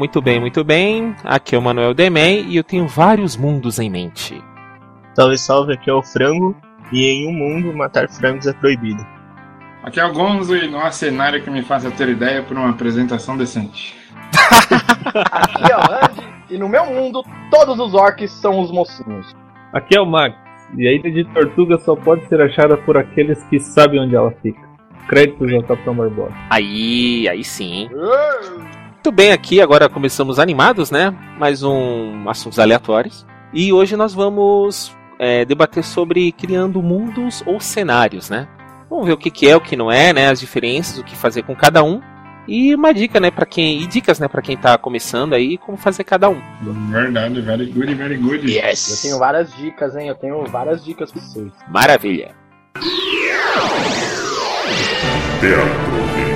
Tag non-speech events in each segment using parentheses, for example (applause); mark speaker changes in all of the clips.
Speaker 1: Muito bem, muito bem. Aqui é o Manuel Demen e eu tenho vários mundos em mente.
Speaker 2: Salve, salve, aqui é o Frango. E em um mundo, matar frangos é proibido.
Speaker 3: Aqui é o Gonzo e não há cenário que me faça ter ideia por uma apresentação decente. (laughs)
Speaker 4: Aqui é o Andy, e no meu mundo, todos os orcs são os mocinhos.
Speaker 5: Aqui é o Max, e a ilha de Tortuga só pode ser achada por aqueles que sabem onde ela fica. Créditos ao Capitão Barbosa.
Speaker 1: Aí, aí sim. Muito bem, aqui agora começamos animados, né? Mais um assuntos aleatórios. E hoje nós vamos é, debater sobre criando mundos ou cenários, né? Vamos ver o que, que é, o que não é, né? As diferenças, o que fazer com cada um. E uma dica, né, para quem. E dicas, né, para quem tá começando aí, como fazer cada um.
Speaker 3: Verdade, very good, very good.
Speaker 4: Eu tenho várias dicas, hein? Eu tenho várias dicas pra vocês.
Speaker 1: Maravilha.
Speaker 6: Teatro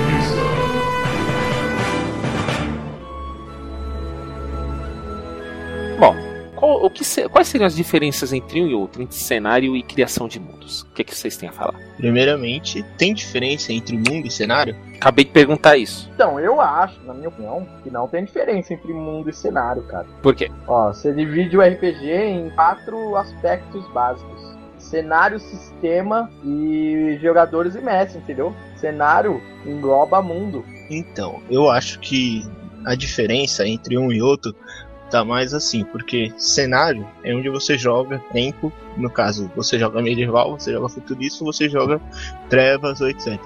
Speaker 1: qual- o que se- quais seriam as diferenças entre um e outro, entre cenário e criação de mundos? O que, que vocês têm a falar?
Speaker 2: Primeiramente, tem diferença entre mundo e cenário?
Speaker 1: Acabei de perguntar isso.
Speaker 4: Então, eu acho, na minha opinião, que não tem diferença entre mundo e cenário, cara.
Speaker 1: Por quê?
Speaker 4: Ó, você divide o RPG em quatro aspectos básicos: cenário, sistema e jogadores e mestre, entendeu? Cenário engloba mundo.
Speaker 2: Então, eu acho que a diferença entre um e outro tá mais assim, porque cenário é onde você joga tempo, no caso, você joga medieval, você joga futurista, você joga trevas ou etc.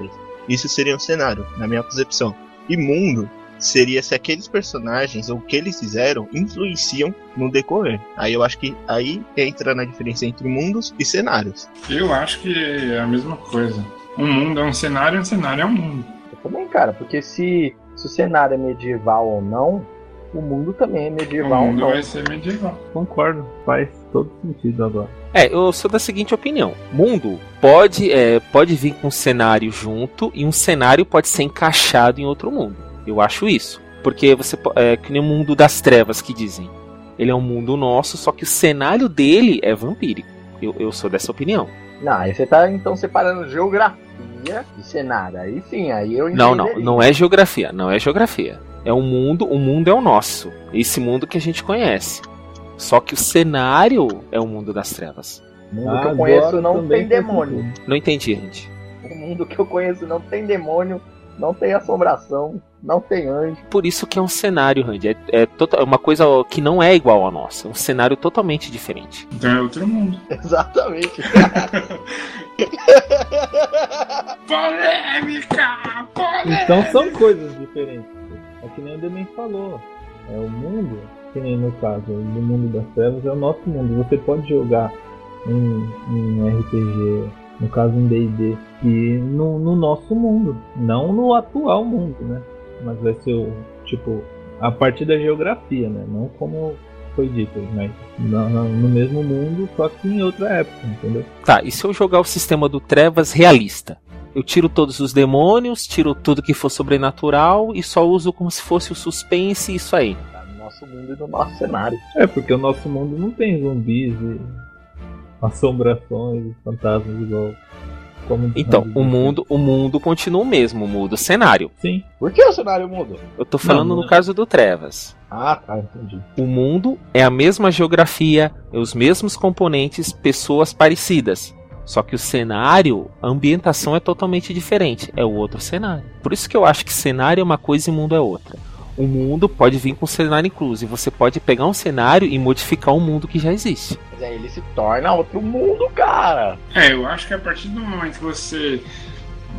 Speaker 2: Isso seria um cenário, na minha concepção. E mundo seria se aqueles personagens ou o que eles fizeram influenciam no decorrer. Aí eu acho que aí entra na diferença entre mundos e cenários.
Speaker 3: Eu acho que é a mesma coisa. Um mundo é um cenário, um cenário é um mundo.
Speaker 4: Eu também, cara, porque se, se o cenário é medieval ou não, o mundo também é
Speaker 3: O
Speaker 4: medieval ou
Speaker 3: mundo
Speaker 4: não.
Speaker 3: vai ser medieval.
Speaker 5: Concordo, faz todo sentido agora.
Speaker 1: É, eu sou da seguinte opinião: mundo pode, é, pode vir com um cenário junto e um cenário pode ser encaixado em outro mundo. Eu acho isso. Porque você é que nem o mundo das trevas que dizem. Ele é um mundo nosso, só que o cenário dele é vampírico. Eu, eu sou dessa opinião.
Speaker 4: Não, aí você tá então separando geografia e cenário. Aí sim, aí eu
Speaker 1: Não, não,
Speaker 4: entenderia.
Speaker 1: não é geografia, não é geografia. É um mundo, o mundo é o nosso. Esse mundo que a gente conhece. Só que o cenário é o mundo das trevas.
Speaker 4: O mundo que
Speaker 5: Agora
Speaker 4: eu conheço não tem demônio.
Speaker 1: Não entendi, gente.
Speaker 4: O mundo que eu conheço não tem demônio, não tem assombração, não tem anjo.
Speaker 1: Por isso que é um cenário, Randy. É, é tota- é uma coisa que não é igual ao nosso. É um cenário totalmente diferente.
Speaker 3: Então é outro mundo. (laughs)
Speaker 4: Exatamente. (laughs)
Speaker 3: Polêmica! Polêmica!
Speaker 5: Então são coisas diferentes. Que nem o Demen falou. É o mundo, que nem no caso do mundo das trevas, é o nosso mundo. Você pode jogar um, um RPG, no caso um D&D, e no, no nosso mundo, não no atual mundo, né? Mas vai ser o, tipo, a partir da geografia, né? Não como foi dito, mas no- no mesmo mundo, só que em outra época, entendeu?
Speaker 1: Tá, e se eu jogar o sistema do Trevas realista? Eu tiro todos os demônios, tiro tudo que for sobrenatural e só uso como se fosse o suspense e isso aí.
Speaker 4: Tá no nosso mundo e no nosso cenário.
Speaker 5: É, porque o nosso mundo não tem zumbis e assombrações e fantasmas igual. Como
Speaker 1: Então, o mundo, o mundo continua o mesmo, muda o cenário.
Speaker 5: Sim.
Speaker 4: Por que o cenário mudou?
Speaker 1: Eu tô falando
Speaker 5: Não,
Speaker 1: no
Speaker 5: não é.
Speaker 1: caso do Trevas.
Speaker 4: Ah, tá, entendi.
Speaker 1: O mundo é a mesma geografia, é os mesmos componentes, pessoas parecidas. Só que o cenário, a ambientação é totalmente diferente. É o outro cenário. Por isso que eu acho que cenário é uma coisa e mundo é outra. O mundo pode vir com cenário incluso. E você pode pegar um cenário e modificar um mundo que já existe.
Speaker 4: Mas aí ele se torna outro mundo, cara.
Speaker 3: É, eu acho que a partir do momento que você.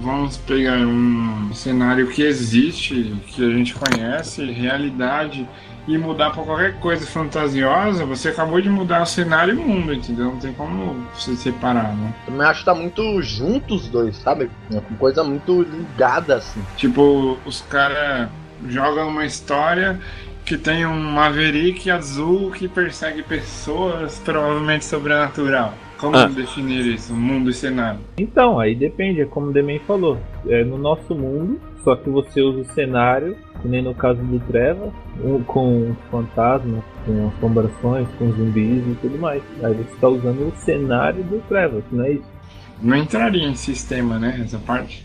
Speaker 3: Vamos pegar um cenário que existe, que a gente conhece, realidade, e mudar pra qualquer coisa fantasiosa, você acabou de mudar o cenário e o mundo, entendeu? Não tem como você separar, né?
Speaker 4: Também acho que tá muito juntos os dois, sabe? É uma coisa muito ligada, assim.
Speaker 3: Tipo, os caras joga uma história que tem um Maverick azul que persegue pessoas, provavelmente sobrenatural. Como
Speaker 1: Ah.
Speaker 3: definir isso? Mundo e cenário.
Speaker 5: Então, aí depende, é como o Demen falou. É no nosso mundo, só que você usa o cenário, que nem no caso do Treva, com fantasmas, com assombrações, com zumbis e tudo mais. Aí você está usando o cenário do Treva, não é isso?
Speaker 3: Não entraria em sistema, né? Essa parte.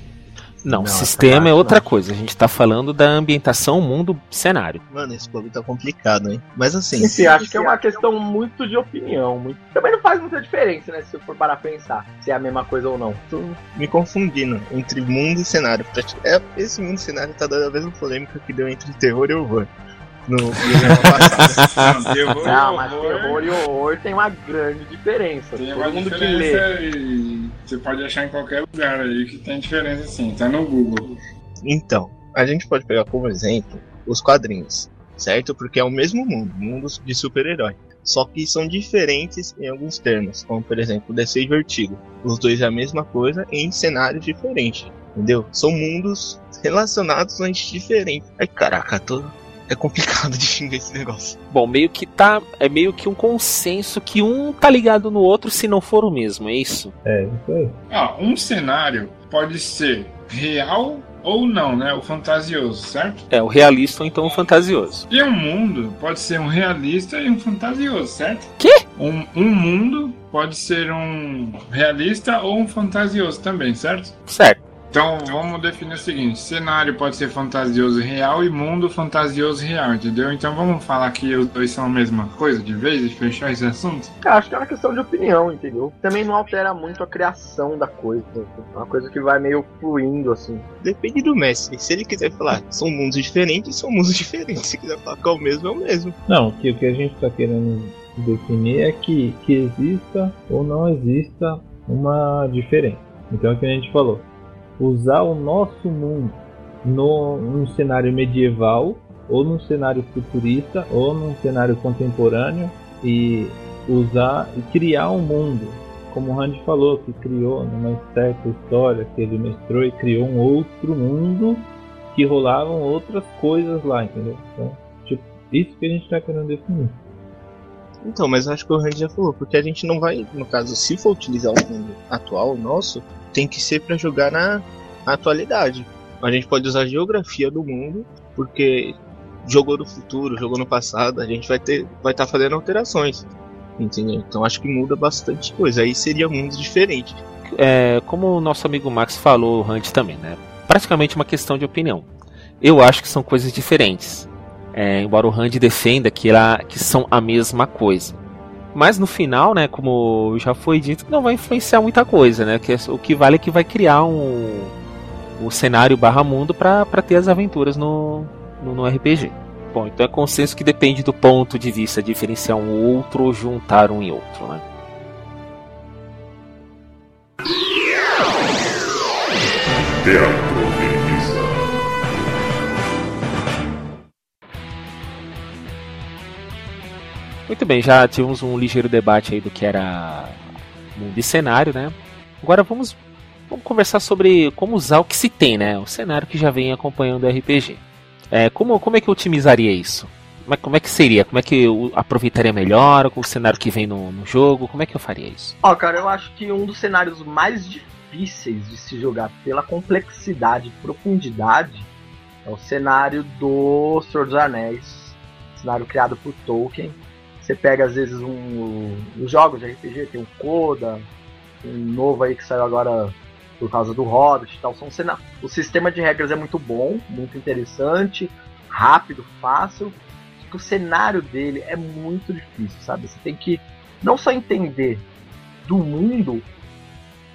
Speaker 1: Não,
Speaker 4: Não,
Speaker 1: sistema
Speaker 4: essa
Speaker 1: é outra
Speaker 4: parte
Speaker 1: coisa. A gente tá falando da ambientação, mundo, cenário.
Speaker 2: Mano, esse bagulho tá complicado, hein? Mas assim,
Speaker 4: Sim, sim, acho que é uma questão muito de opinião. Muito... Também não faz muita diferença, né? Se eu for parar pensar se é a mesma coisa ou não.
Speaker 2: tô me confundindo entre mundo e cenário. É, esse mundo e cenário tá dando a mesma polêmica que deu entre terror e horror. No programa passado. (laughs)
Speaker 3: Não, terror e
Speaker 4: Não, mas
Speaker 3: horror
Speaker 4: terror e horror tem uma grande diferença.
Speaker 3: Tem
Speaker 4: Todo
Speaker 3: uma
Speaker 4: mundo que lê.
Speaker 3: diferença e você pode achar em qualquer lugar aí que tem diferença sim. Tá no Google.
Speaker 2: Então, a gente pode pegar como exemplo os quadrinhos, certo? Porque é o mesmo mundo, mundo de super-herói. Só que são diferentes em alguns termos, como por exemplo DC e Vertigo. Os dois é a mesma coisa em cenários diferentes, entendeu? São mundos relacionados, mas diferentes. Ai caraca, tô... é complicado (laughs) de xingar esse negócio.
Speaker 1: Bom, meio que tá. É meio que um consenso que um tá ligado no outro se não for o mesmo, é isso?
Speaker 5: É, isso aí.
Speaker 3: Ah, um cenário pode ser real ou não, né? O fantasioso, certo?
Speaker 1: É, o realista ou então o fantasioso.
Speaker 3: E um mundo pode ser um realista e um fantasioso, certo?
Speaker 1: Quê?
Speaker 3: Um, um mundo pode ser um realista ou um fantasioso também, certo?
Speaker 1: Certo.
Speaker 3: Então vamos definir o seguinte: cenário pode ser fantasioso e real e mundo fantasioso e real, entendeu? Então vamos falar que os dois são a mesma coisa de vez e fechar esse assunto?
Speaker 4: Cara, acho que é uma questão de opinião, entendeu? Também não altera muito a criação da coisa. É uma coisa que vai meio fluindo, assim.
Speaker 2: Depende do mestre. Se ele quiser falar são mundos diferentes, são mundos (laughs) diferentes. Se quiser falar que é o mesmo, é o mesmo.
Speaker 5: Não, que o que a gente está querendo definir é que, que exista ou não exista uma diferença. Então é o que a gente falou. Usar o nosso mundo no, num cenário medieval, ou num cenário futurista, ou num cenário contemporâneo, e usar e criar um mundo. Como o Randy falou, que criou numa certa história que ele mestrou e criou um outro mundo que rolavam outras coisas lá, entendeu? Então, tipo, isso que a gente está querendo definir.
Speaker 2: Então, mas acho que o Randy já falou, porque a gente não vai, no caso, se for utilizar o mundo atual, nosso, tem que ser pra jogar na atualidade. A gente pode usar a geografia do mundo, porque jogou no futuro, jogou no passado, a gente vai ter, vai estar fazendo alterações. Entendeu? Então acho que muda bastante coisa. Aí seria mundos diferentes.
Speaker 1: É, como o nosso amigo Max falou, Hunt também, né? Praticamente uma questão de opinião. Eu acho que são coisas diferentes. É, embora o Randy defenda que, ela, que são a mesma coisa. Mas no final, né, como já foi dito, não vai influenciar muita coisa, né? Que é- o que vale é que vai criar um, um cenário barra mundo para ter as aventuras no, no, no RPG. Bom, então é consenso que depende do ponto de vista diferenciar um outro ou juntar um e outro, né?
Speaker 6: Teatro
Speaker 1: Muito bem, já tivemos um ligeiro debate aí do que era mundo e cenário, né? Agora vamos, vamos conversar sobre como usar o que se tem, né? O cenário que já vem acompanhando o RPG. É, como, como é que eu otimizaria isso? Como é, como é que seria? Como é que eu aproveitaria melhor o cenário que vem no, no jogo? Como é que eu faria isso?
Speaker 4: Ó, cara, eu acho que um dos cenários mais difíceis de se jogar pela complexidade e profundidade é o cenário do Senhor dos Anéis, cenário criado por Tolkien. Você pega às vezes um, os jogos de RPG, tem o Coda, um novo aí que saiu agora por causa do Hobbit e tal. São cena... O sistema de regras é muito bom, muito interessante, rápido, fácil. Só que o cenário dele é muito difícil, sabe? Você tem que não só entender do mundo,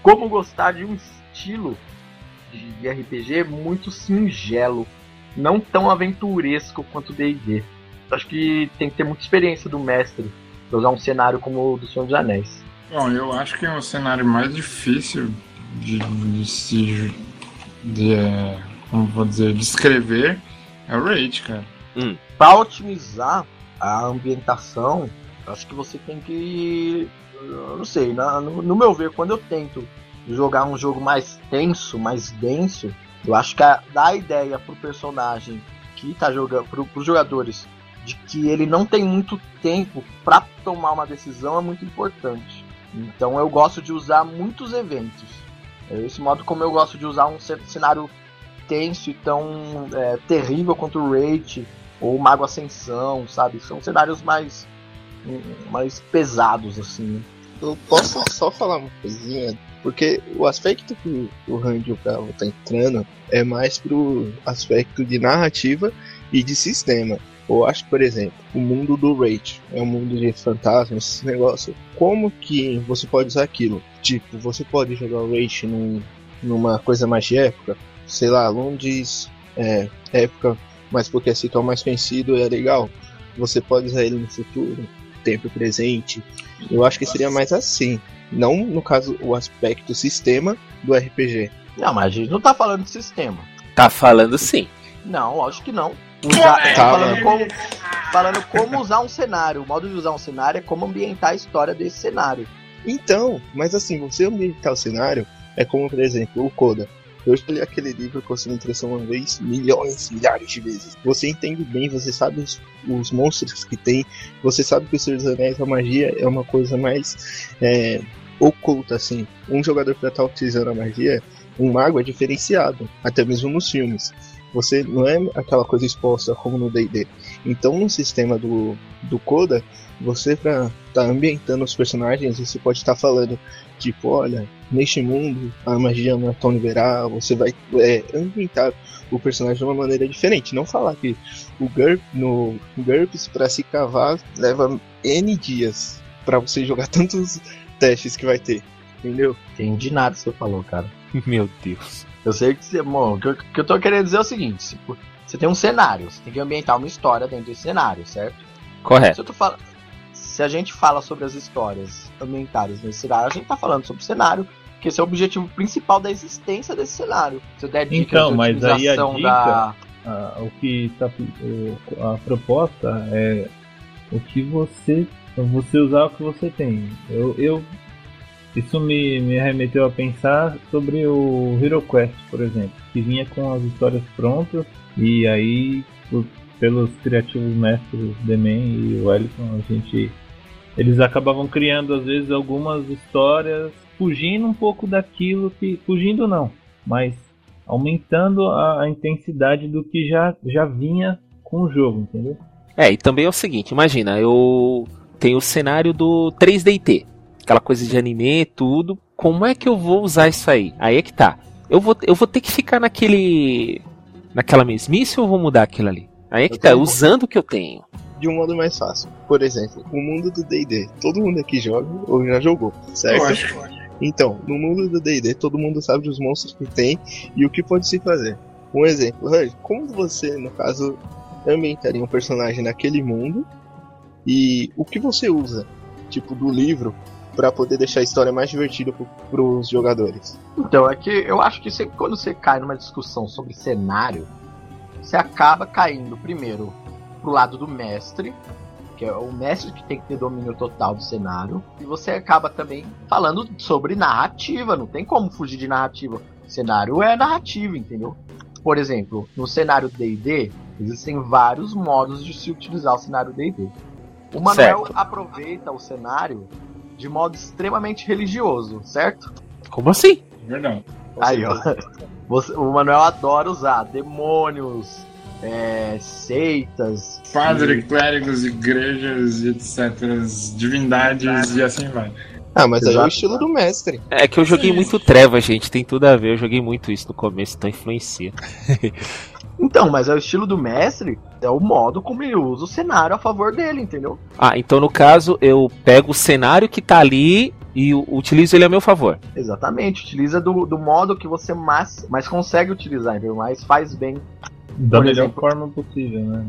Speaker 4: como gostar de um estilo de RPG muito singelo, não tão aventuresco quanto D&D. Acho que tem que ter muita experiência do mestre pra usar um cenário como o do Senhor dos Anéis.
Speaker 3: Bom, eu acho que é o cenário mais difícil de, de se. De, é, como vou dizer, descrever é o Raid, cara.
Speaker 4: Para otimizar a ambientação, acho que você tem que. Eu não sei, na- no, no meu ver, quando eu tento jogar um jogo mais tenso, mais denso, eu acho que a, dá a ideia pro personagem que tá jogando para os jogadores de que ele não tem muito tempo para tomar uma decisão é muito importante. Então eu gosto de usar muitos eventos. É esse modo como eu gosto de usar um cenário tenso e tão é, terrível quanto o Rage ou o Mago Ascensão, sabe? São cenários mais mais pesados assim.
Speaker 2: Eu posso só falar uma coisinha, porque o aspecto que o Randy Bravo tá entrando é mais pro aspecto de narrativa e de sistema. Eu acho que, por exemplo, o mundo do Rage é um mundo de fantasmas, esse negócio. Como que você pode usar aquilo? Tipo, você pode jogar o Rage num, numa coisa mais de época, sei lá, Londres, é, época, mas porque assim é mais conhecido é legal. Você pode usar ele no futuro, tempo presente. Eu acho que seria mais assim. Não, no caso, o aspecto sistema do RPG.
Speaker 4: Não, mas a gente não tá falando de sistema.
Speaker 1: Tá falando sim.
Speaker 4: Não, acho que não. Usar, é, falando, como, falando como usar um cenário. O modo de usar um cenário é como ambientar a história desse cenário.
Speaker 2: Então, mas assim, você ambientar o cenário é como, por exemplo, o Coda. Eu escolhi aquele livro que você me impressou uma vez, milhões, milhares de vezes. Você entende bem, você sabe os, os monstros que tem, você sabe que o Senhor dos Anéis, a magia é uma coisa mais é, oculta, assim. Um jogador que estar tá utilizando a magia, um mago é diferenciado, até mesmo nos filmes. Você não é aquela coisa exposta como no D&D. Então, no sistema do, do Coda, você para estar tá ambientando os personagens, você pode estar tá falando tipo, olha, neste mundo a magia não é tão liberal, você vai é, ambientar o personagem de uma maneira diferente. Não falar que o GURP no GURPS para se cavar leva N dias para você jogar tantos testes que vai ter. Entendeu?
Speaker 4: Entendi nada que você falou, cara. (laughs)
Speaker 1: Meu Deus.
Speaker 4: Eu sei que você. Bom, o que, eu, que eu tô querendo dizer é o seguinte: você tem um cenário, você tem que ambientar uma história dentro desse cenário, certo?
Speaker 1: Correto.
Speaker 4: Se, fala, se a gente fala sobre as histórias ambientadas nesse cenário, a gente tá falando sobre o cenário, que esse é o objetivo principal da existência desse cenário.
Speaker 5: Se der dica então, mas aí a dica, da... a, o que tá, a proposta é o que você você usar o que você tem. Eu, eu isso me, me remeteu a pensar sobre o Hero Quest, por exemplo, que vinha com as histórias prontas e aí por, pelos criativos mestres Demen e Wellington a gente eles acabavam criando às vezes algumas histórias fugindo um pouco daquilo que fugindo não, mas aumentando a, a intensidade do que já já vinha com o jogo, entendeu?
Speaker 1: É, e também é o seguinte, imagina, eu tenho o cenário do 3DT aquela coisa de anime, tudo. Como é que eu vou usar isso aí? Aí é que tá. Eu vou, eu vou ter que ficar naquele. naquela mesmice ou vou mudar aquilo ali? Aí é que eu tá, usando o que eu tenho.
Speaker 2: De um modo mais fácil. Por exemplo, o mundo do DD. Todo mundo aqui joga ou já jogou, certo? Eu acho. Então, no mundo do DD, todo mundo sabe os monstros que tem e o que pode se fazer. Um exemplo, como você, no caso, ambientaria um personagem naquele mundo e o que você usa, tipo, do livro para poder deixar a história mais divertida para os jogadores.
Speaker 4: Então, é que eu acho que você, quando você cai numa discussão sobre cenário, você acaba caindo primeiro pro lado do mestre, que é o mestre que tem que ter domínio total do cenário, e você acaba também falando sobre narrativa, não tem como fugir de narrativa. O cenário é narrativa, entendeu? Por exemplo, no cenário D&D, existem vários modos de se utilizar o cenário D&D. O Manuel certo. aproveita o cenário de modo extremamente religioso, certo?
Speaker 1: Como assim?
Speaker 3: Verdade.
Speaker 4: Aí, ó. Você, o Manuel adora usar demônios, é, seitas.
Speaker 3: Padre, e... clérigos, igrejas, etc. Divindades e assim vai.
Speaker 2: Ah, mas Exato. é o estilo do mestre.
Speaker 1: É que eu joguei muito treva, gente. Tem tudo a ver. Eu joguei muito isso no começo, então influencia. (laughs)
Speaker 4: Então, mas é o estilo do mestre, é o modo como ele usa o cenário a favor dele, entendeu?
Speaker 1: Ah, então no caso eu pego o cenário que tá ali e utilizo ele a meu favor.
Speaker 4: Exatamente, utiliza do, do modo que você mais, mais consegue utilizar, entendeu? Mais faz bem.
Speaker 5: Da Por melhor exemplo, forma possível, né?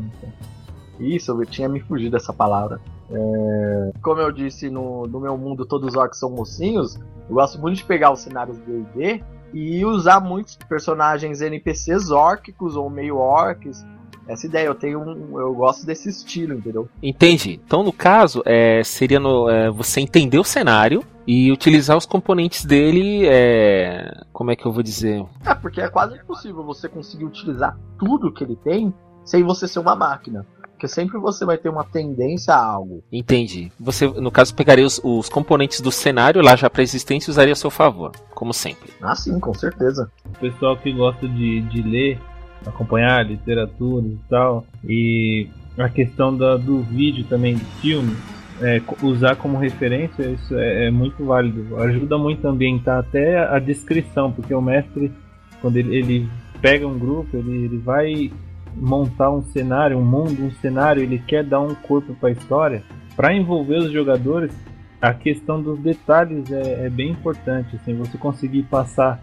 Speaker 4: Isso, eu tinha me fugido dessa palavra. É... Como eu disse, no, no meu mundo todos os orcs são mocinhos, eu gosto muito de pegar os cenários do D&D e usar muitos personagens NPCs órquicos ou meio orcs. Essa ideia, eu tenho um, eu gosto desse estilo, entendeu?
Speaker 1: Entendi. Então, no caso, é, seria no, é, você entender o cenário e utilizar os componentes dele, é, como é que eu vou dizer?
Speaker 4: É, porque é quase impossível você conseguir utilizar tudo que ele tem sem você ser uma máquina. Porque sempre você vai ter uma tendência a algo.
Speaker 1: Entendi. Você, no caso, pegaria os, os componentes do cenário lá já pré-existente e usaria a seu favor, como sempre.
Speaker 4: Ah, sim, com certeza.
Speaker 5: O pessoal que gosta de, de ler, acompanhar literatura e tal, e a questão da, do vídeo também, do filme, é, usar como referência, isso é, é, muito válido. Ajuda muito a ambientar até a descrição, porque o mestre, quando ele, ele pega um grupo, ele, ele vai montar um cenário, um mundo, um cenário, ele quer dar um corpo para a história, para envolver os jogadores, a questão dos detalhes é, é, bem importante. Assim, você conseguir passar,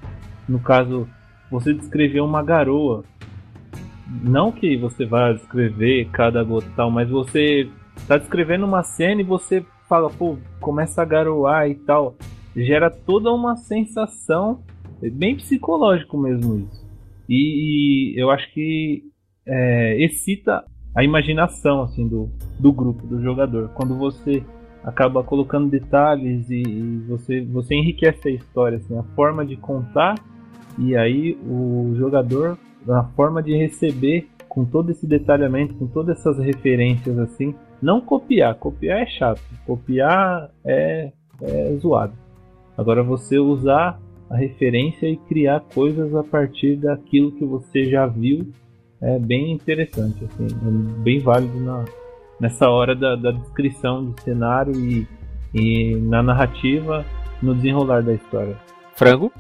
Speaker 5: no caso, você descrever uma garoa. Não que você vá descrever cada gota tal, mas você está descrevendo uma cena e você fala, pô, começa a garoar e tal. Gera toda uma sensação, é bem psicológico mesmo isso. E, e eu acho que é, excita a imaginação assim do, do grupo, do jogador. Quando você acaba colocando detalhes e, e, você, você enriquece a história, assim, a forma de contar e aí o jogador, a forma de receber com todo esse detalhamento, com todas essas referências assim, não copiar, copiar é chato, copiar é, é zoado. Agora você usar a referência e criar coisas a partir daquilo que você já viu é bem interessante, assim, é bem válido na, nessa hora da, da descrição do cenário e, e na narrativa, no desenrolar da história.
Speaker 1: Frango?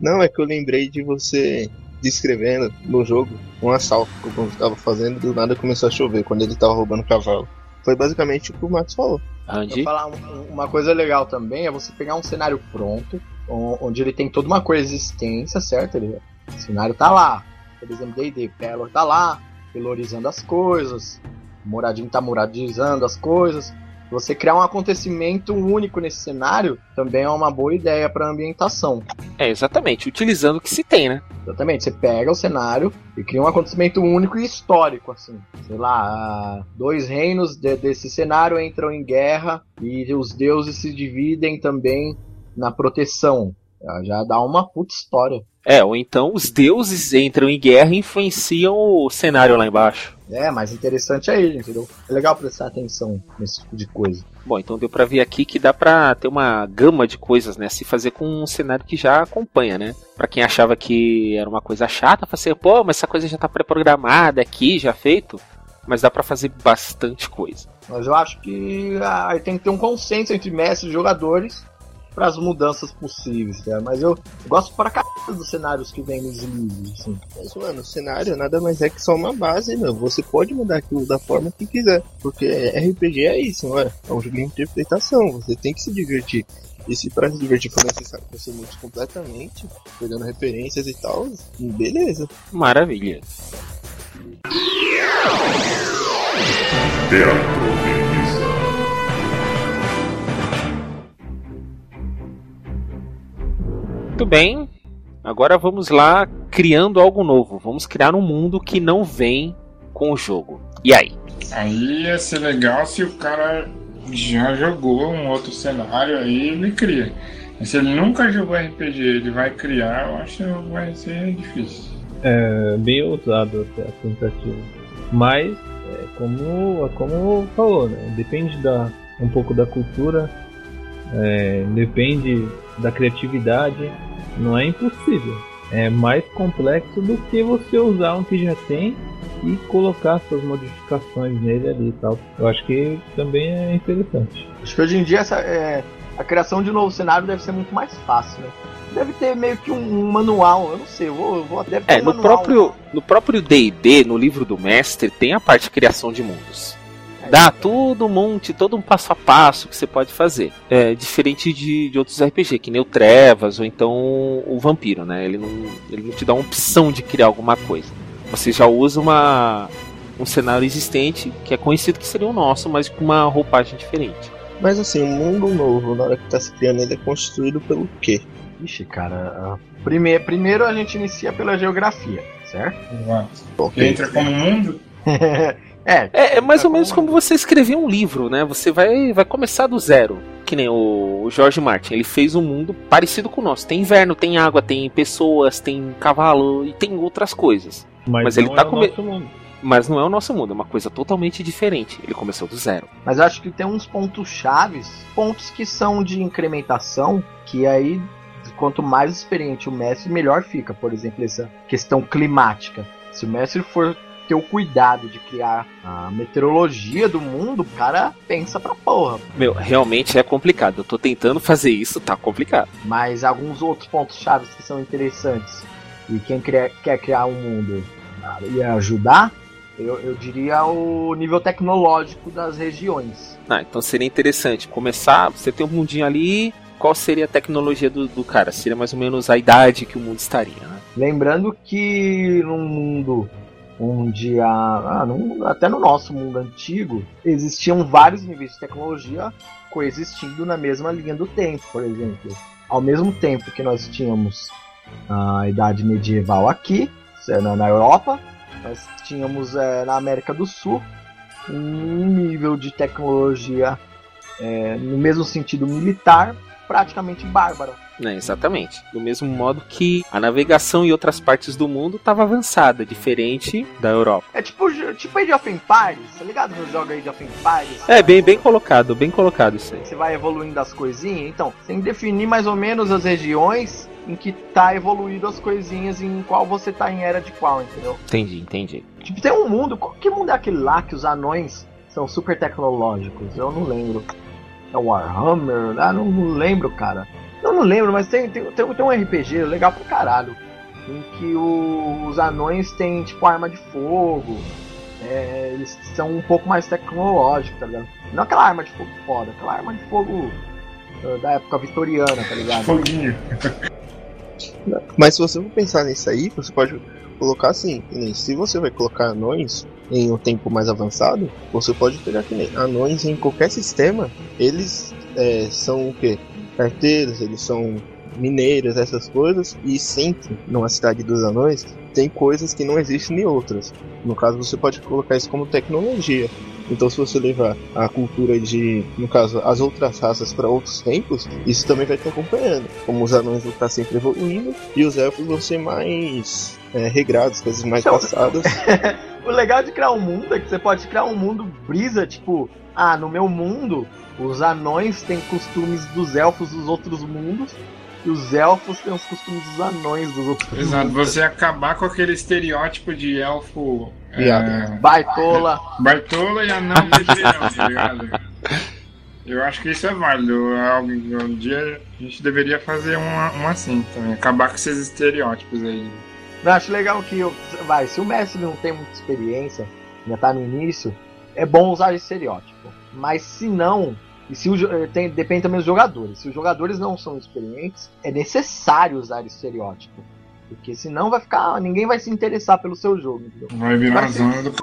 Speaker 2: Não, é que eu lembrei de você descrevendo no jogo um assalto que eu estava fazendo do nada começou a chover quando ele estava roubando cavalo. Foi basicamente o que o Max falou.
Speaker 4: Andy? falar uma coisa legal também é você pegar um cenário pronto, onde ele tem toda uma coexistência, certo? Ele, o cenário tá lá, por exemplo, D&D, Pelor tá lá, pelorizando as coisas, Moradinho tá moradizando as coisas. Você criar um acontecimento único nesse cenário também é uma boa ideia para ambientação.
Speaker 1: É, exatamente, utilizando o que se tem, né?
Speaker 4: Exatamente, você pega o cenário e cria um acontecimento único e histórico, assim. Sei lá, dois reinos de, desse cenário entram em guerra e os deuses se dividem também na proteção. Já dá uma puta história.
Speaker 1: É, ou então os deuses entram em guerra e influenciam o cenário lá embaixo.
Speaker 4: É, mais interessante é ele, entendeu? É legal prestar atenção nesse tipo de coisa.
Speaker 1: Bom, então deu pra ver aqui que dá pra ter uma gama de coisas, né? Se fazer com um cenário que já acompanha, né? Pra quem achava que era uma coisa chata, fazer, assim, pô, mas essa coisa já tá pré-programada aqui, já feito. Mas dá para fazer bastante coisa.
Speaker 4: Mas eu acho que ah, tem que ter um consenso entre mestres e jogadores para as mudanças possíveis, cara. Mas eu gosto para caralho dos cenários que vem nos livros, assim.
Speaker 2: Mas, mano, o cenário nada mais é que só uma base, meu. Você pode mudar aquilo da forma que quiser. Porque RPG é isso, mano. É um jogo de interpretação. Você tem que se divertir. E se pra se divertir for necessário você mude completamente, pegando referências e tal, beleza.
Speaker 1: Maravilha.
Speaker 6: Teatro
Speaker 1: Muito bem. Agora vamos lá criando algo novo. Vamos criar um mundo que não vem com o jogo. E aí?
Speaker 3: Aí ia ser legal se o cara já jogou um outro cenário aí ele cria. Mas se ele nunca jogou RPG ele vai criar, eu acho que vai ser difícil.
Speaker 5: É bem ousado até a tentativa. Mas, é, como, como falou, né? depende da, um pouco da cultura, é, depende da criatividade não é impossível. É mais complexo do que você usar um que já tem e colocar suas modificações nele ali e tal. Eu acho que também é interessante.
Speaker 4: Acho que hoje em dia essa, é, a criação de um novo cenário deve ser muito mais fácil, né? Deve ter meio que um, um manual, eu não sei, eu vou, eu vou deve
Speaker 1: É, um no manual. próprio no próprio D&D, no livro do mestre, tem a parte de criação de mundos. Dá todo um monte, todo um passo a passo que você pode fazer. É diferente de, de outros RPG, que nem o Trevas ou então o Vampiro, né? Ele não, ele não te dá uma opção de criar alguma coisa. Você já usa uma, um cenário existente, que é conhecido que seria o nosso, mas com uma roupagem diferente.
Speaker 2: Mas assim, o mundo novo, na hora que está se criando, ele é construído pelo quê?
Speaker 4: Ixi, cara. Primeiro, primeiro a gente inicia pela geografia, certo?
Speaker 3: Exato. Okay. Entra como mundo? (laughs)
Speaker 1: É, é, é mais ou menos como você escrever um livro, né? Você vai, vai começar do zero. Que nem o, George Martin. Ele fez um mundo parecido com o nosso. Tem inverno, tem água, tem pessoas, tem cavalo e tem outras coisas.
Speaker 5: Mas, Mas ele tá é com
Speaker 1: Mas não é o nosso mundo, é uma coisa totalmente diferente. Ele começou do zero.
Speaker 4: Mas eu acho que tem uns pontos chaves, pontos que são de incrementação, que aí quanto mais experiente o mestre, melhor fica. Por exemplo, essa questão climática. Se o mestre for ter o cuidado de criar a meteorologia do mundo, o cara pensa pra porra.
Speaker 1: Meu, realmente é complicado. Eu tô tentando fazer isso, tá complicado.
Speaker 4: Mas alguns outros pontos chaves que são interessantes. E quem quer, quer criar um mundo e ajudar, eu, eu, diria o nível tecnológico das regiões.
Speaker 1: Ah, então seria interessante começar. Você tem um mundinho ali. Qual seria a tecnologia do, do cara? Seria mais ou menos a idade que o mundo estaria, né?
Speaker 4: Lembrando que num mundo onde a, até no nosso mundo antigo existiam vários níveis de tecnologia coexistindo na mesma linha do tempo, por exemplo. Ao mesmo tempo que nós tínhamos a idade medieval aqui, na, na Europa, nós tínhamos é, na América do Sul um nível de tecnologia é, no mesmo sentido militar praticamente bárbaro.
Speaker 1: É, exatamente. Do mesmo modo que a navegação em outras partes do mundo estava avançada, diferente da Europa.
Speaker 4: É tipo, tipo Age of Empires, tá ligado no jogo Age of Empires?
Speaker 1: É, bem, bem colocado, bem colocado isso aí.
Speaker 4: Você vai evoluindo as coisinhas, então, tem que definir mais ou menos as regiões em que tá evoluído as coisinhas em qual você tá em era de qual, entendeu?
Speaker 1: Entendi, entendi.
Speaker 4: Tipo, tem um mundo, que mundo é aquele lá que os anões são super tecnológicos? Eu não lembro. É Warhammer? Ah, não, não lembro, cara. Eu não lembro, mas tem, tem, tem, tem um RPG legal pra caralho. Em que o, os anões têm tipo arma de fogo. É, eles são um pouco mais tecnológicos, tá ligado? Não aquela arma de fogo foda, aquela arma de fogo uh, da época vitoriana, tá ligado?
Speaker 3: Foguinho. (laughs)
Speaker 2: Mas se você for pensar nisso aí, você pode colocar assim, se você vai colocar anões em um tempo mais avançado, você pode pegar que nem anões em qualquer sistema, eles é, são o quê? Carteiros, eles são mineiras, essas coisas, e sempre numa cidade dos anões tem coisas que não existem em outras. No caso, você pode colocar isso como tecnologia. Então, se você levar a cultura de, no caso, as outras raças para outros tempos, isso também vai estar acompanhando. Como os anões vão estar sempre evoluindo e os elfos vão ser mais é, regrados, coisas mais então, passadas. (laughs)
Speaker 4: o legal de criar um mundo é que você pode criar um mundo brisa, tipo, ah, no meu mundo, os anões têm costumes dos elfos dos outros mundos, e os elfos têm os costumes dos anões dos outros
Speaker 3: Exato, mundos. você acabar com aquele estereótipo de elfo.
Speaker 4: É... Baitola.
Speaker 3: Baitola e anão medieval, tá ligado? Eu acho que isso é válido. Um dia a gente deveria fazer uma, uma assim também. Acabar com esses estereótipos aí.
Speaker 4: Eu acho legal que, vai, se o mestre não tem muita experiência, ainda tá no início, é bom usar esse estereótipo. Mas se não, e se o, eh, tem, depende também dos jogadores. Se os jogadores não são experientes, é necessário usar estereótipo. Porque senão vai ficar. ninguém vai se interessar pelo seu jogo. Entendeu?
Speaker 3: Vai virar a zona do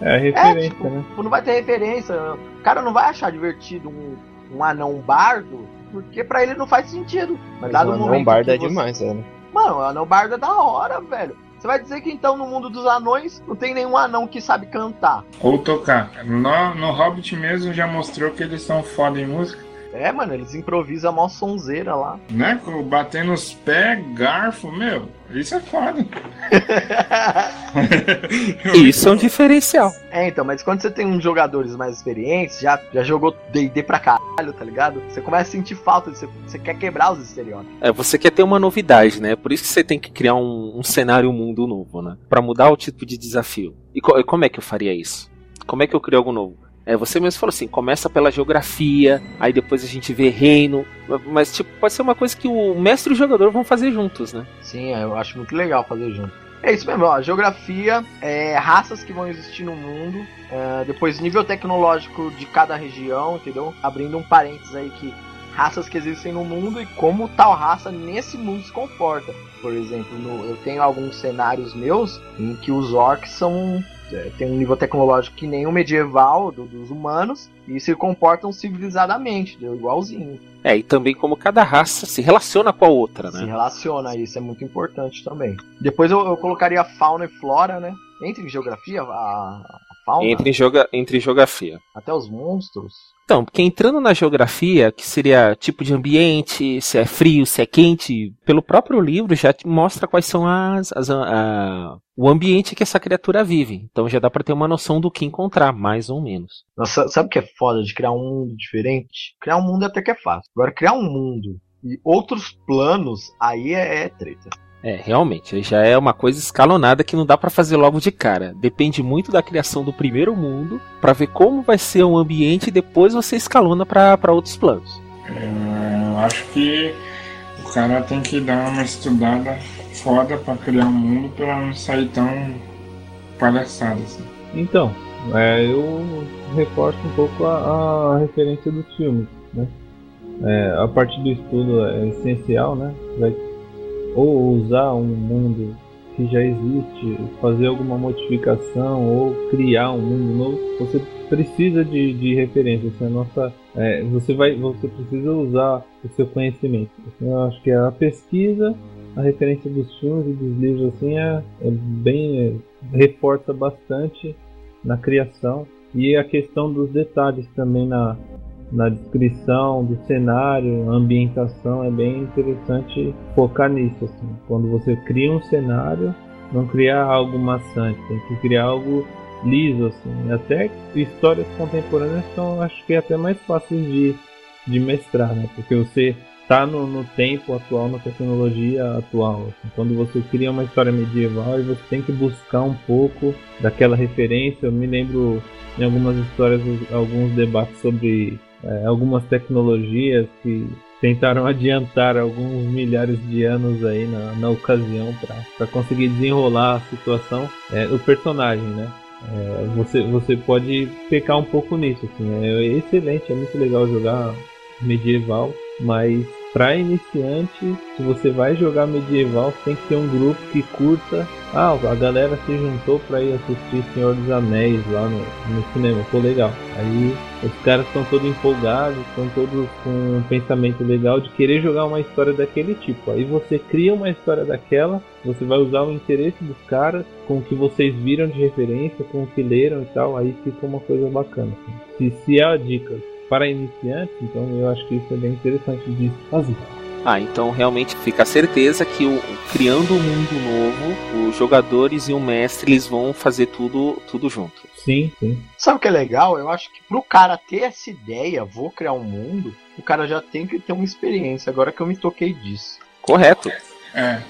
Speaker 5: É a referência, é,
Speaker 4: tipo,
Speaker 5: né?
Speaker 4: Não vai ter referência. O cara não vai achar divertido um, um anão bardo, porque para ele não faz sentido.
Speaker 2: Mas dado o anão bardo é você... demais, é, né?
Speaker 4: Mano, o anão bardo é da hora, velho. Você vai dizer que então no mundo dos anões não tem nenhum anão que sabe cantar.
Speaker 3: Ou tocar. No, no Hobbit mesmo já mostrou que eles são foda em música.
Speaker 4: É, mano, eles improvisam a mó sonzeira lá.
Speaker 3: Né? Batendo os pés, garfo, meu. Isso é foda. (laughs)
Speaker 1: Isso é um diferencial.
Speaker 4: É, então, mas quando você tem uns jogadores mais experientes, já, já jogou DD pra caralho, tá ligado? Você começa a sentir falta, você, você quer quebrar os estereótipos.
Speaker 1: É, você quer ter uma novidade, né? Por isso que você tem que criar um, um cenário, um mundo novo, né? Pra mudar o tipo de desafio. E, co e como é que eu faria isso? Como é que eu crio algo novo? É, você mesmo falou assim, começa pela geografia, aí depois a gente vê reino, mas tipo, pode ser uma coisa que o mestre e o jogador vão fazer juntos, né?
Speaker 4: Sim, eu acho muito legal fazer junto. É isso mesmo, ó, geografia, é, raças que vão existir no mundo, é, depois nível tecnológico de cada região, entendeu? Abrindo um parênteses aí que raças que existem no mundo e como tal raça nesse mundo se comporta. Por exemplo, no, eu tenho alguns cenários meus em que os orcs são é, tem um nível tecnológico que nem o medieval do, dos humanos e se comportam civilizadamente, igualzinho.
Speaker 1: É, e também como cada raça se relaciona com a outra, né?
Speaker 4: Se relaciona, isso é muito importante também. Depois eu, eu colocaria fauna e flora, né? Entre em geografia, a, a fauna?
Speaker 1: Entre, joga, entre geografia.
Speaker 4: Até os monstros?
Speaker 1: Então, porque entrando na geografia, que seria tipo de ambiente, se é frio, se é quente, pelo próprio livro já mostra quais são as, as a, o ambiente que essa criatura vive. Então já dá para ter uma noção do que encontrar, mais ou menos.
Speaker 4: Nossa, sabe o que é foda de criar um mundo diferente? Criar um mundo até que é fácil. Agora, criar um mundo e outros planos, aí é, é treta.
Speaker 1: É, realmente, já é uma coisa escalonada que não dá para fazer logo de cara. Depende muito da criação do primeiro mundo para ver como vai ser o ambiente e depois você escalona para outros planos.
Speaker 3: Eu acho que o cara tem que dar uma estudada foda para criar um mundo para não sair tão palhaçada assim.
Speaker 5: Então, é, eu reforço um pouco a, a referência dos filmes, né? É, a parte do estudo é essencial, né? Vai ou usar um mundo que já existe, fazer alguma modificação ou criar um mundo novo, você precisa de, de referência. A nossa, é, você vai, você precisa usar o seu conhecimento. Assim, eu acho que a pesquisa, a referência dos filmes e dos livros assim é, é bem é, reforça bastante na criação e a questão dos detalhes também na, na descrição do cenário, ambientação, é bem interessante focar nisso. Assim. Quando você cria um cenário, não criar algo maçante, tem que criar algo liso. Assim. Até histórias contemporâneas são, acho que, até mais fáceis de, de mestrar, né? porque você está no, no, tempo atual, na tecnologia atual. Assim. Quando você cria uma história medieval, você tem que buscar um pouco daquela referência. Eu me lembro em algumas histórias, alguns debates sobre é, algumas tecnologias que tentaram adiantar alguns milhares de anos aí na, na ocasião para conseguir desenrolar a situação é, o personagem, né? É, você, você pode pecar um pouco nisso, assim, é excelente, é muito legal jogar medieval, mas para iniciante, se você vai jogar medieval, tem que ter um grupo que curta. Ah, a galera se juntou para ir assistir Senhor dos Anéis lá no, no cinema, pô, legal. Aí os caras estão todos empolgados, estão todos com um pensamento legal de querer jogar uma história daquele tipo. Aí você cria uma história daquela, você vai usar o interesse dos caras com o que vocês viram de referência, com o que leram e tal, aí fica uma coisa bacana. Assim. Se, se é a dica, para iniciantes, então eu acho que isso é bem interessante de fazer.
Speaker 1: Ah, então realmente fica a certeza que o, criando um mundo novo, os jogadores e o mestre eles vão fazer tudo tudo junto.
Speaker 5: Sim, sim.
Speaker 4: Sabe o que é legal? Eu acho que pro cara ter essa ideia, vou criar um mundo, o cara já tem que ter uma experiência. Agora que eu me toquei disso.
Speaker 1: Correto.
Speaker 3: É.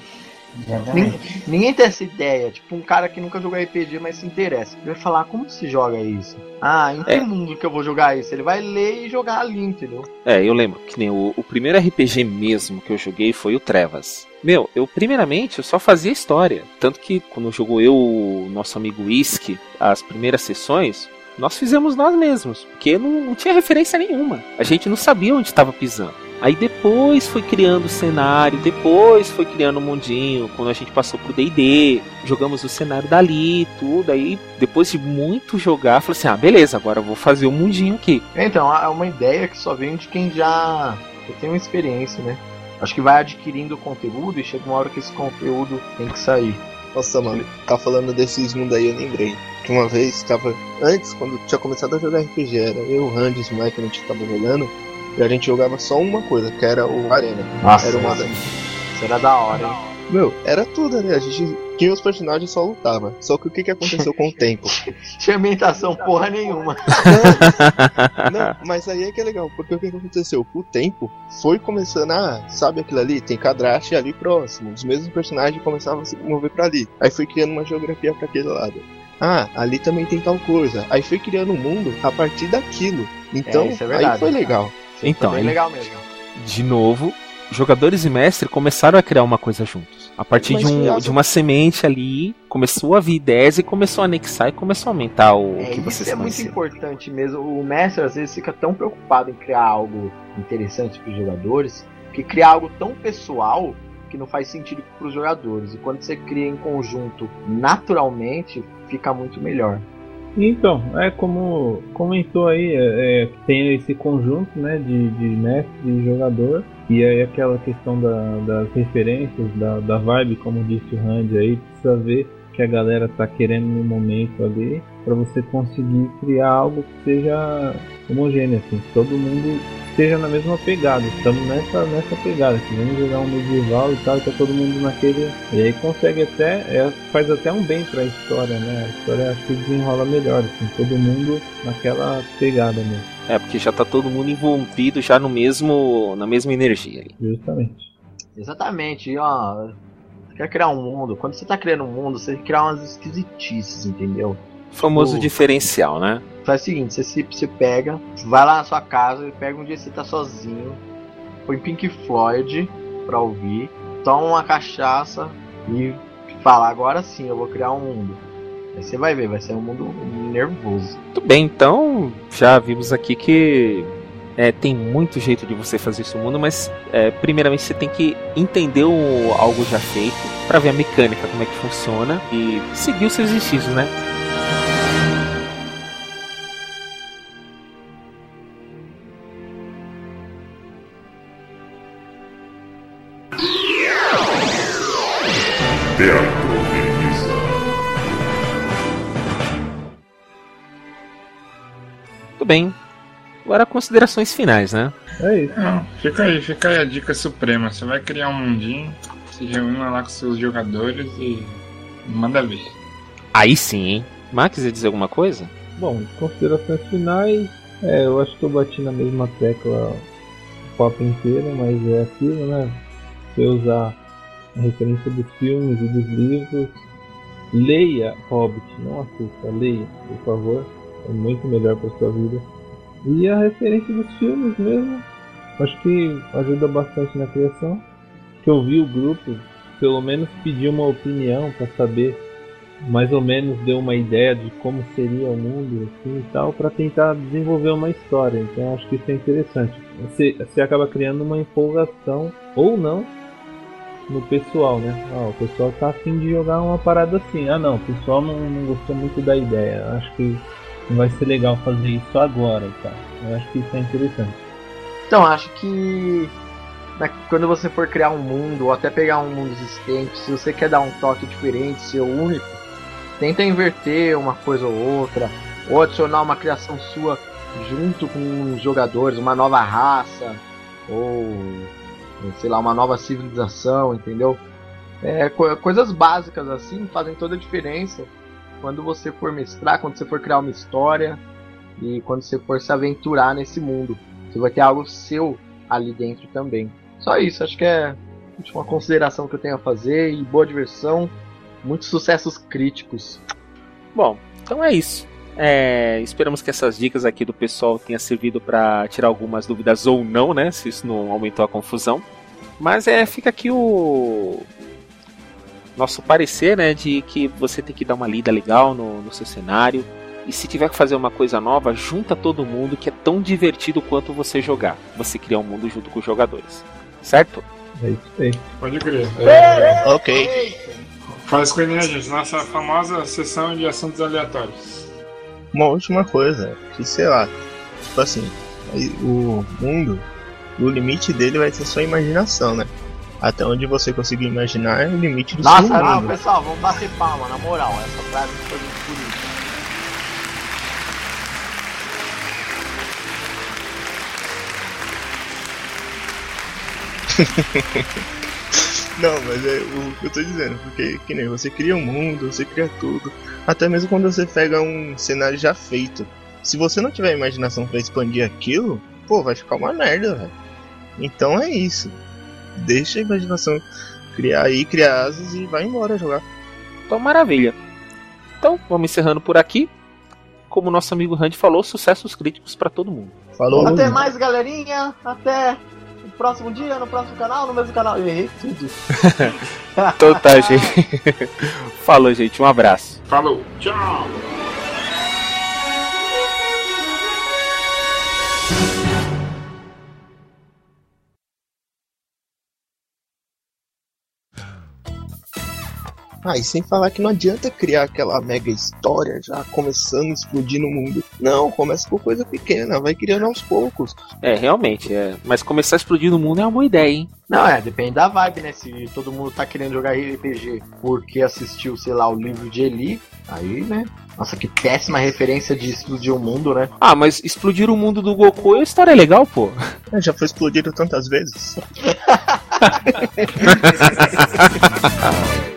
Speaker 4: Ninguém, ninguém, tem essa ideia. Tipo, um cara que nunca jogou RPG, mas se interessa. Ele vai falar, como se joga isso? Ah, em que é. mundo que eu vou jogar isso? Ele vai ler e jogar ali, entendeu?
Speaker 1: É, eu lembro que nem o, o primeiro RPG mesmo que eu joguei foi o Trevas. Meu, eu primeiramente eu só fazia história. Tanto que quando jogou eu, o nosso amigo Whisky, as primeiras sessões, nós fizemos nós mesmos, porque não, não tinha referência nenhuma. A gente não sabia onde estava pisando. Aí depois foi criando o cenário, depois foi criando o mundinho, quando a gente passou pro D&D, jogamos o cenário dali, tudo, aí depois de muito jogar, falei assim, ah, beleza, agora eu vou fazer o mundinho aqui.
Speaker 4: Então, é uma ideia que só vem de quem já, tem uma experiência, né? Acho que vai adquirindo conteúdo e chega uma hora que esse conteúdo tem que sair.
Speaker 2: Nossa, mano, tá falando desses mundos aí, eu lembrei. Que uma vez tava. Antes, quando tinha começado a jogar RPG, era eu, o Randy e o Mike, a gente tava jogando. E a gente jogava só uma coisa, que era o Arena.
Speaker 4: Nossa,
Speaker 2: era uma
Speaker 4: isso era da hora, hein?
Speaker 2: Meu, era tudo ali, a gente tinha os personagens só lutava. Só que o que, que aconteceu com o (laughs) tempo?
Speaker 4: Tinha ambientação porra nenhuma.
Speaker 2: Não, não, mas aí é que é legal, porque o que, que aconteceu? Com o tempo, foi começando a. Sabe aquilo ali? Tem cadraste ali próximo. Os mesmos personagens começavam a se mover para ali. Aí foi criando uma geografia para aquele lado. Ah, ali também tem tal coisa. Aí foi criando um mundo a partir daquilo. Então, é, é verdade, aí foi legal.
Speaker 1: Então,
Speaker 4: bem legal mesmo.
Speaker 1: De novo, jogadores e mestre começaram a criar uma coisa juntos. A partir de, um, de uma semente ali, começou a vir ideias e começou a anexar e começou a aumentar o,
Speaker 4: é,
Speaker 1: que vocês
Speaker 4: Isso é muito importante mesmo. O mestre às vezes fica tão preocupado em criar algo interessante para os jogadores, que criar algo tão pessoal que não faz sentido para os jogadores. E quando você cria em conjunto naturalmente, fica muito melhor.
Speaker 5: Então, é como comentou aí, é, é, tem esse conjunto né, de, de mestre e jogador, e aí aquela questão da, das referências, da, da vibe, como disse o Randy aí, precisa ver que a galera tá querendo no momento ali. para você conseguir criar algo que seja homogêneo, assim, que todo mundo esteja na mesma pegada. Estamos nessa, nessa pegada, assim, vamos jogar um medieval e tal, e tá todo mundo naquele. E aí consegue até. É, faz até um bem para a história, né? A história acho que desenrola melhor, assim, todo mundo naquela pegada mesmo.
Speaker 1: É, porque já tá todo mundo envolvido já no mesmo. na mesma energia ali.
Speaker 5: Justamente.
Speaker 4: Exatamente, e, ó. Você quer criar um mundo, quando você tá criando um mundo, você tem que criar umas esquisitices, entendeu?
Speaker 1: O famoso diferencial, né?
Speaker 4: Faz o seguinte, você, se, você pega, vai lá na sua casa, pega um dia que você tá sozinho, põe Pink Floyd pra ouvir, toma uma cachaça e fala, agora sim, eu vou criar um mundo. Aí você vai ver, vai ser um mundo nervoso.
Speaker 1: Muito bem, então já vimos aqui que é, tem muito jeito de você fazer isso no mundo, mas é, primeiramente você tem que entender o, algo já feito para ver a mecânica, como é que funciona e seguir os seus exercícios, né? Agora considerações finais, né?
Speaker 5: É isso.
Speaker 3: Não, fica aí, fica aí a dica suprema. Você vai criar um mundinho, se reúne lá com seus jogadores e manda ver.
Speaker 1: Aí sim, hein? Max, ia dizer alguma coisa?
Speaker 5: Bom, considerações finais. É, eu acho que eu bati na mesma tecla o papo inteiro, mas é aquilo, né? Você usar a referência dos filmes e dos livros. Leia Hobbit, não assista, leia, por favor. É muito melhor para sua vida. E a referência dos filmes mesmo, acho que ajuda bastante na criação. Que eu vi o grupo, pelo menos pedir uma opinião para saber mais ou menos deu uma ideia de como seria o mundo assim, e tal para tentar desenvolver uma história. Então acho que isso é interessante. Você, você acaba criando uma empolgação ou não no pessoal, né? Ah, o pessoal tá afim de jogar uma parada assim. Ah não, o pessoal não, não gostou muito da ideia. Acho que vai ser legal fazer isso agora, tá? Eu acho que isso é interessante.
Speaker 4: Então, acho que né, quando você for criar um mundo, ou até pegar um mundo existente, se você quer dar um toque diferente, ser único, tenta inverter uma coisa ou outra, ou adicionar uma criação sua junto com os jogadores, uma nova raça, ou sei lá, uma nova civilização, entendeu? É, co- coisas básicas assim fazem toda a diferença quando você for mestrar, quando você for criar uma história e quando você for se aventurar nesse mundo. Você vai ter algo seu ali dentro também. Só isso, acho que é a última consideração que eu tenho a fazer e boa diversão, muitos sucessos críticos.
Speaker 1: Bom, então é isso. É, esperamos que essas dicas aqui do pessoal tenha servido para tirar algumas dúvidas ou não, né? Se isso não aumentou a confusão. Mas é, fica aqui o nosso parecer, né? De que você tem que dar uma lida legal no, no seu cenário. E se tiver que fazer uma coisa nova, junta todo mundo que é tão divertido quanto você jogar. Você criar um mundo junto com os jogadores. Certo?
Speaker 5: É isso aí.
Speaker 3: Pode crer.
Speaker 2: Ok.
Speaker 3: Faz com a gente, nossa famosa sessão de assuntos aleatórios.
Speaker 2: Uma última coisa, que sei lá, tipo assim, o mundo, o limite dele vai ser sua imaginação, né? Até onde você conseguir imaginar é o limite do
Speaker 4: Nossa,
Speaker 2: seu
Speaker 4: não,
Speaker 2: mundo.
Speaker 4: pessoal, vamos bater palma, na moral, essa frase foi muito bonita. (laughs)
Speaker 2: Não, mas é o que eu tô dizendo, porque que nem você cria um mundo, você cria tudo. Até mesmo quando você pega um cenário já feito. Se você não tiver imaginação pra expandir aquilo, pô, vai ficar uma merda, velho. Então é isso. Deixa a imaginação criar aí, criar asas e vai embora jogar.
Speaker 1: Então, maravilha. Então, vamos encerrando por aqui. Como o nosso amigo Randy falou, sucessos críticos para todo mundo.
Speaker 2: Falou.
Speaker 4: Até mais, galerinha. Até o próximo dia, no próximo canal, no mesmo canal. Eu errei tudo. (laughs)
Speaker 1: Então tá, gente. (laughs) Falou, gente. Um abraço.
Speaker 3: Falou, tchau!
Speaker 2: Ah, e sem falar que não adianta criar aquela mega história já começando a explodir no mundo. Não, começa com coisa pequena, vai criando aos poucos.
Speaker 1: É, realmente, é. Mas começar a explodir no mundo é uma boa ideia, hein?
Speaker 4: Não, é, depende da vibe, né? Se todo mundo tá querendo jogar RPG porque assistiu, sei lá, o livro de Eli, aí, né? Nossa, que péssima referência de explodir o mundo, né?
Speaker 1: Ah, mas explodir o mundo do Goku é uma história legal, pô. (laughs)
Speaker 2: É, já foi explodido tantas vezes. (laughs)